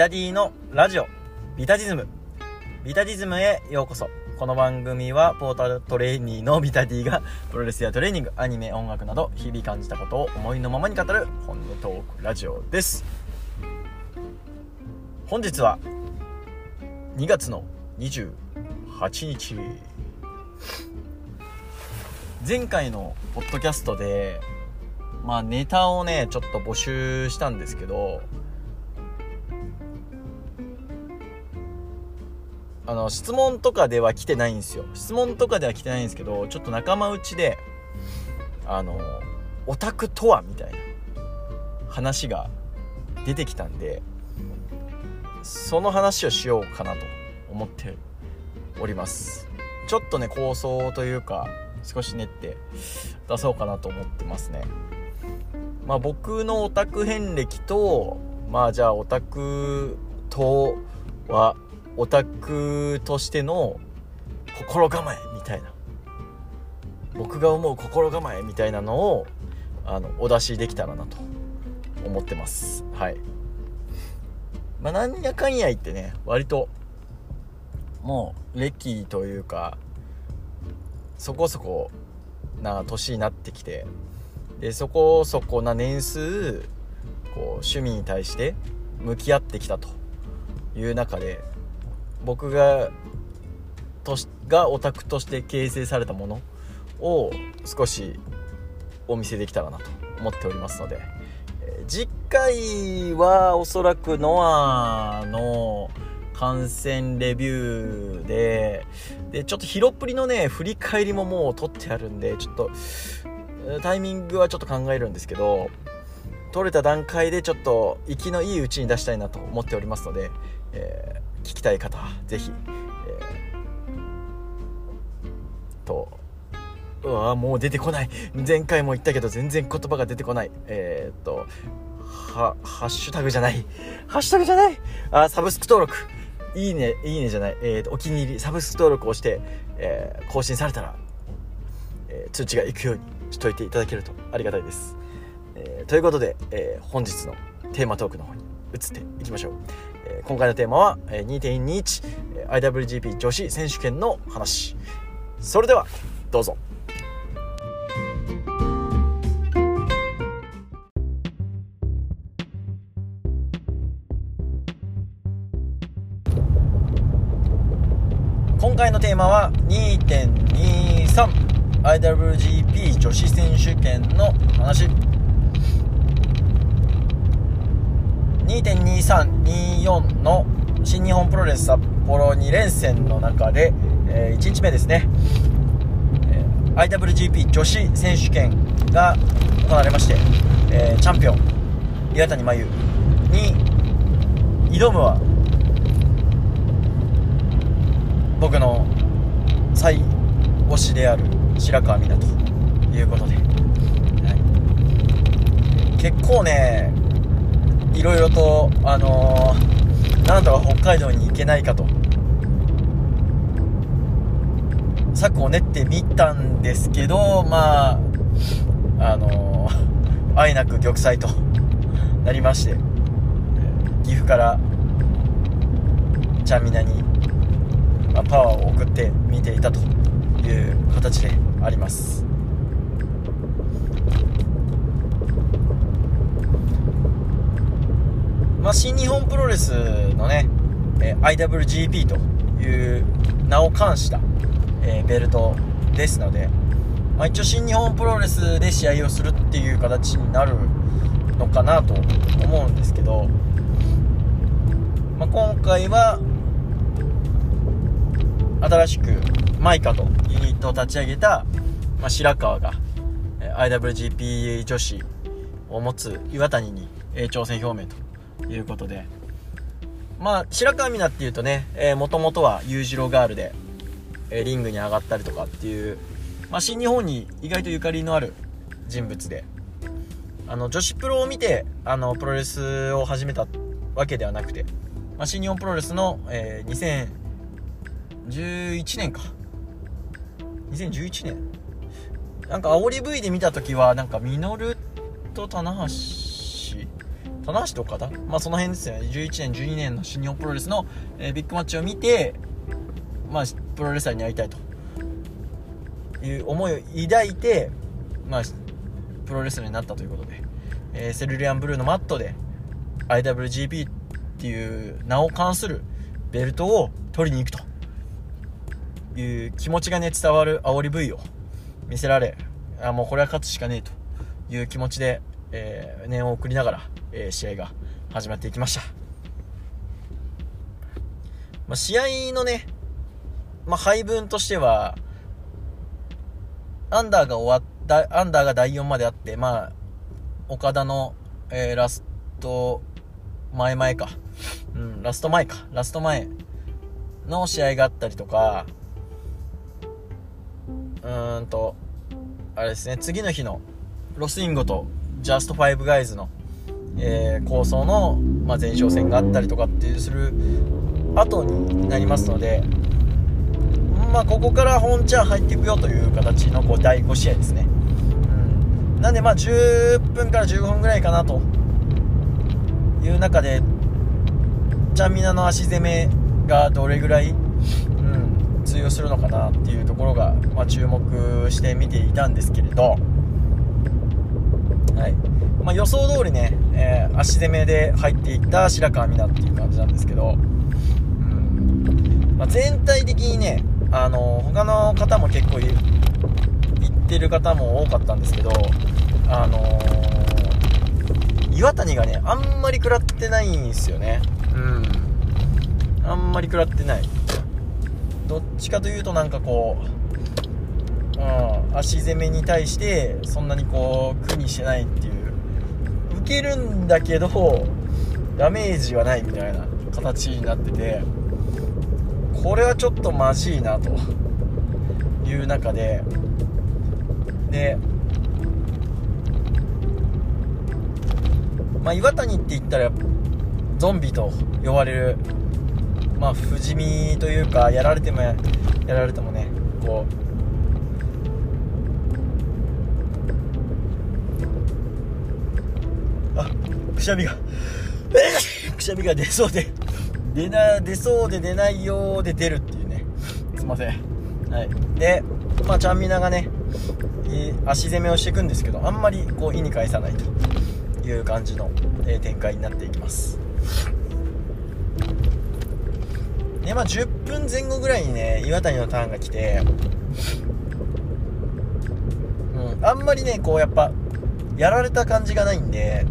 タディのラジオ。ビタディズム。ビタディズムへようこそ。この番組はポータルトレーニーのビタディがプロレスやトレーニングアニメ音楽など日々感じたことを思いのままに語る本音トークラジオです。本日は2月の28日。前回のポッドキャストでまあネタをねちょっと募集したんですけどあの質問とかでは来てないんですよ。質問とかでは来てないんですけどちょっと仲間内であのオタクとはみたいな話が出てきたんでその話をしようかなと思っております。ちょっとね構想というか少し練って出そうかなと思ってますね。まあ僕のオタク遍歴とまあじゃあオタクとはオタクとしての心構えみたいな。僕が思う心構えみたいなのをあのお出しできたらなと思ってます。はい。まあなんやかんや言ってね割ともう歴というかそこそこな年になってきてでそこそこな年数こう趣味に対して向き合ってきたという中で僕がとしがオタクとして形成されたものを少しお見せできたらなと思っておりますので、えー、次回はおそらくノアの観戦レビューででちょっとヒロップリのね振り返りももう撮ってあるんでちょっとタイミングはちょっと考えるんですけど撮れた段階でちょっと息のいいうちに出したいなと思っておりますので、えー聞きたい方はぜひ、えー、とうわもう出てこない。前回も言ったけど全然言葉が出てこない。えー、っとはハッシュタグじゃない。ハッシュタグじゃない。あサブスク登録。いいねいいねじゃない、えー、とお気に入りサブスク登録をして、えー、更新されたら、え、通知がいくようにしといていただけるとありがたいです、え、ということで、え、本日のテーマトークの方に移っていきましょう。え今回のテーマは 2.21IWGP 女子選手権の話。それではどうぞ。今回のテーマは 2.23IWGP 女子選手権の話。2.2324の新日本プロレス札幌2連戦の中で、えー、1日目ですね、えー、IWGP 女子選手権が行われまして、えー、チャンピオン岩谷真由に挑むは僕の最推しである白川美奈ということで、はい、結構ねいろいろとあのー、なんとか北海道に行けないかと。策を練ってみたんですけどまああのー、あえなく玉砕と なりまして岐阜からちゃんみなに、まあ、パワーを送って見ていたという形でありますまあ、新日本プロレスのね、え IWGP という名を冠した、えベルトですので、まあ、一応新日本プロレスで試合をするっていう形になるのかなと思うんですけど、まあ、今回は新しくマイカとユニットを立ち上げた、まあ、白川が IWGP 女子を持つ岩谷に挑戦表明ということで。まあ白川美奈っていうとねもともとは裕次郎ガールで、えー、リングに上がったりとかっていう、まあ、新日本に意外とゆかりのある人物で。あの女子プロを見てあのプロレスを始めたわけではなくて、まあ、新日本プロレスの、えー、2011年か。2011年。なんか煽り V で見た時はなんかミノルと棚橋棚橋と岡田まあその辺ですよね。11年12年の新日本プロレスの、えー、ビッグマッチを見てまあプロレスラーに会いたいと。いう思いを抱いてまあプロレスラーになったということで、えー、セルリアンブルーのマットで IWGP っていう名を冠するベルトを取りに行くと。いう気持ちがね伝わる煽り V を見せられあもうこれは勝つしかねえと。いう気持ちで、えー、念を送りながら、えー、試合が始まっていきました、まあ、試合のね、まあ、配分としてはアンダーが終わったアンダーが第4まであってまあ岡田の、えー、ラスト前々かうん、ラスト前か。ラスト前の試合があったりとか、うーんと、あれですね、次の日のロスインゴとジャストファイブガイズの、えー、構想の、まあ、前哨戦があったりとかっていうする後になりますので、まあ、ここから本ちゃん入っていくよという形のこう第5試合ですね。うん、なんで、まあ、10分から15分ぐらいかなという中で、ちゃんみなの足攻めがどれぐらい、うん、通用するのかなっていうところが、まあ、注目して見ていたんですけれど、はい。まあ、予想通りね、えー、足攻めで入っていった白川美奈っていう感じなんですけど、うん。まあ、全体的にね、あの他の方も結構言ってる方も多かったんですけど、あのー、岩谷がねあんまり食らってないんですよね。うん。あんまり食らってない。どっちかというとなんかこう、うん、足攻めに対してそんなにこう苦にしてないっていうけるんだけどダメージはないみたいな形になっててこれはちょっとまじいなという中ででまあ岩谷って言ったらゾンビと呼ばれるまあ不死身というかやられてもやられてもねこうあくしゃみが。くしゃみが出そうで出な出そうで出ないようで出るっていうね。すいません。はい。でまあちゃんみながね足攻めをしていくんですけどあんまりこう意に介さないという感じの、え展開になっていきます。でまあ10分前後ぐらいにね岩谷のターンが来てうんあんまりねこうやっぱやられた感じがないんで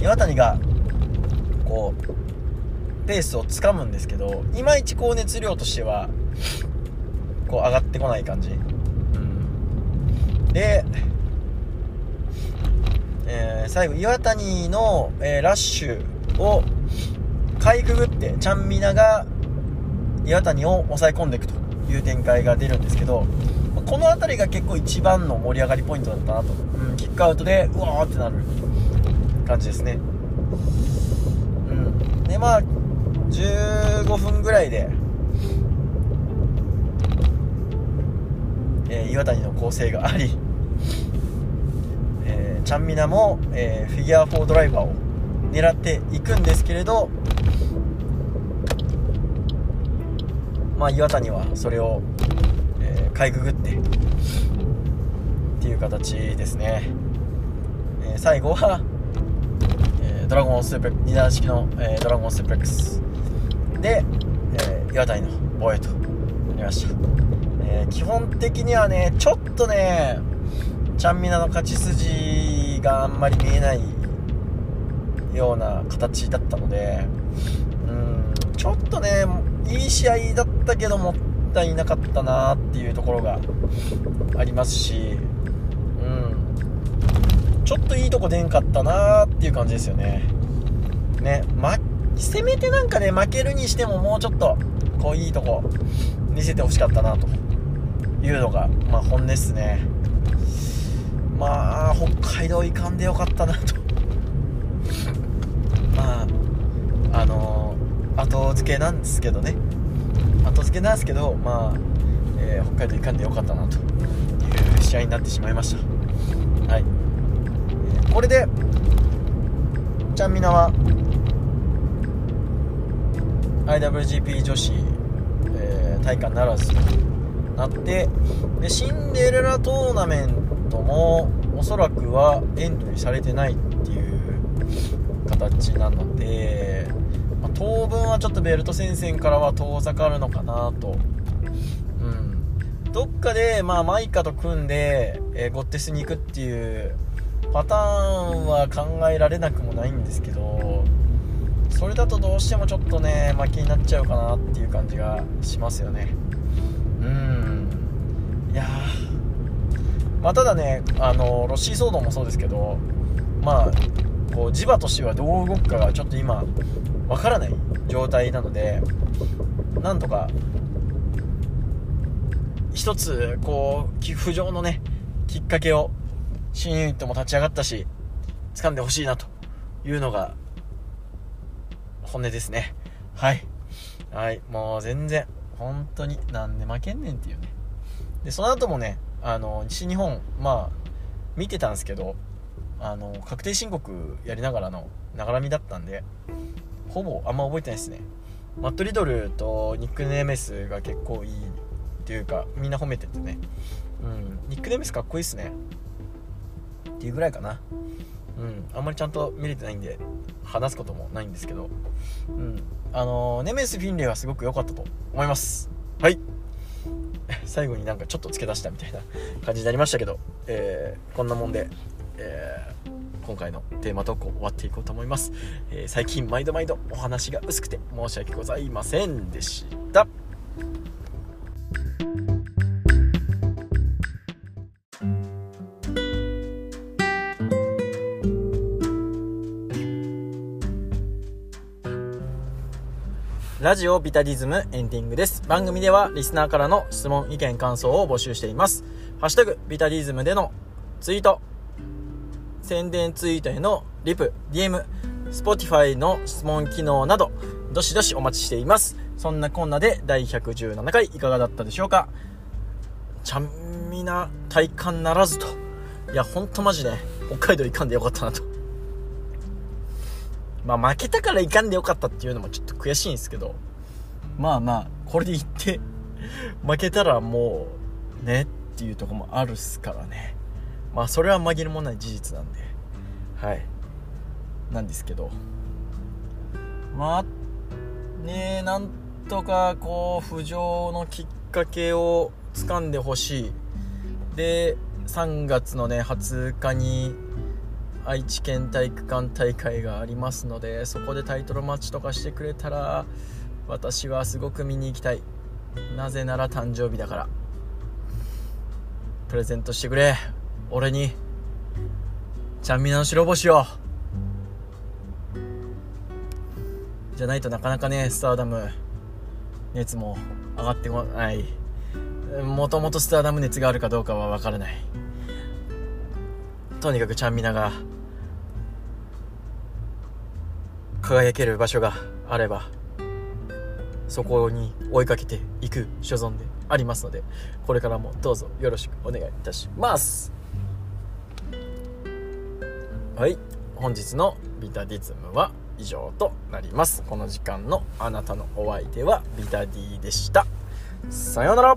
岩谷がこうペースをつかむんですけどいまいちこう熱量としてはこう上がってこない感じ、うん、で、えー、最後岩谷の、えー、ラッシュをかいくぐってちゃんみなが岩谷を抑え込んでいくという展開が出るんですけどこの辺りが結構一番の盛り上がりポイントだったなと、うん、キックアウトでうわーってなる。感じですね。うん。でまあ15分ぐらいで、えー、岩谷の構成があり、えー、ちゃんみなも、えー、フィギュア4ドライバーを狙っていくんですけれどまあ、岩谷はそれを、えー、かいくぐってっていう形ですね、えー、最後は、ドラゴンスープ2段式の、えドラゴンスープレックス。で、え岩谷の防衛となりました、え基本的にはねちょっとねちゃんみなの勝ち筋があんまり見えないような形だったのでうんちょっとねいい試合だったけどもったいなかったなっていうところがありますし、ちょっといいとこ出んかったなっていう感じですよね。ね、ま、せめてなんかね、負けるにしてももうちょっと、こういいとこ見せてほしかったなというのが、まあ本音っすね。まあ、北海道行かんでよかったなと。まあ、あのー、後付けなんですけどね。後付けなんですけど、まあえー、北海道行かんでよかったなという試合になってしまいました。はい、これでちゃんみなは IWGP 女子、えー、体感ならずとなってでシンデレラトーナメントもおそらくはエントリーされてないっていう形なので、まあ、当分はちょっとベルト戦線からは遠ざかるのかなと、うん、どっかで、まあ、マイカと組んで、えー、ゴッテスに行くっていうパターンは考えられなくもないんですけどそれだとどうしてもちょっとね負けになっちゃうかなっていう感じがしますよね。うん。いやまあただねあのロッシー騒動もそうですけどまあこう磁場としてはどう動くかがちょっと今わからない状態なのでなんとか一つこう浮上のねきっかけを新ユニットも立ち上がったし掴んでほしいなというのが本音ですね。はい。はい。もう全然本当になんで負けんねんっていうね。でその後もねあの西日本まあ見てたんですけどあの確定申告やりながらのながらみだったんでほぼあんま覚えてないですね。マット・リドルとニック・ネーメスが結構いいっていうかみんな褒めててね。うん。ニック・ネーメスかっこいいっすね。っていうぐらいかな。うん。あんまりちゃんと見れてないんで話すこともないんですけど。うん。あのー、ネメス・フィンレイはすごく良かったと思います。はい。最後になんかちょっと付け出したみたいな感じになりましたけど、えー、こんなもんでえー、今回のテーマ投稿終わっていこうと思います、えー、最近毎度毎度お話が薄くて申し訳ございませんでした。ラジオビタディズムエンディングです。番組ではリスナーからの質問、意見、感想を募集しています。ハッシュタグビタディズムでのツイート、宣伝ツイートへのリプ、DM、Spotify の質問機能など、どしどしお待ちしています。そんなこんなで第117回いかがだったでしょうか？ちゃんみな体感ならずと。いや、ほんとマジで、北海道行かんでよかったなと。まあ負けたから行かんでよかったっていうのもちょっと悔しいんですけど、まあまあ、これで行って 負けたらもう、ねっていうとこもあるっすからね。まあそれは紛れもない事実なんで。はい。なんですけど。まあねえなんとかこう浮上のきっかけをつかんでほしい。で3月のね20日に愛知県体育館大会がありますのでそこでタイトルマッチとかしてくれたら私はすごく見に行きたい。なぜなら誕生日だから。プレゼントしてくれ。俺に。ちゃんみなの白星をじゃないとなかなかねスターダム。熱も上がってこない。もともとスターダム熱があるかどうかは分からない。とにかくちゃんみなが輝ける場所があればそこに追いかけていく所存でありますのでこれからもどうぞよろしくお願いいたします。はい。本日のビタディズムは以上となります。この時間のあなたのお相手はビタディでした。さようなら。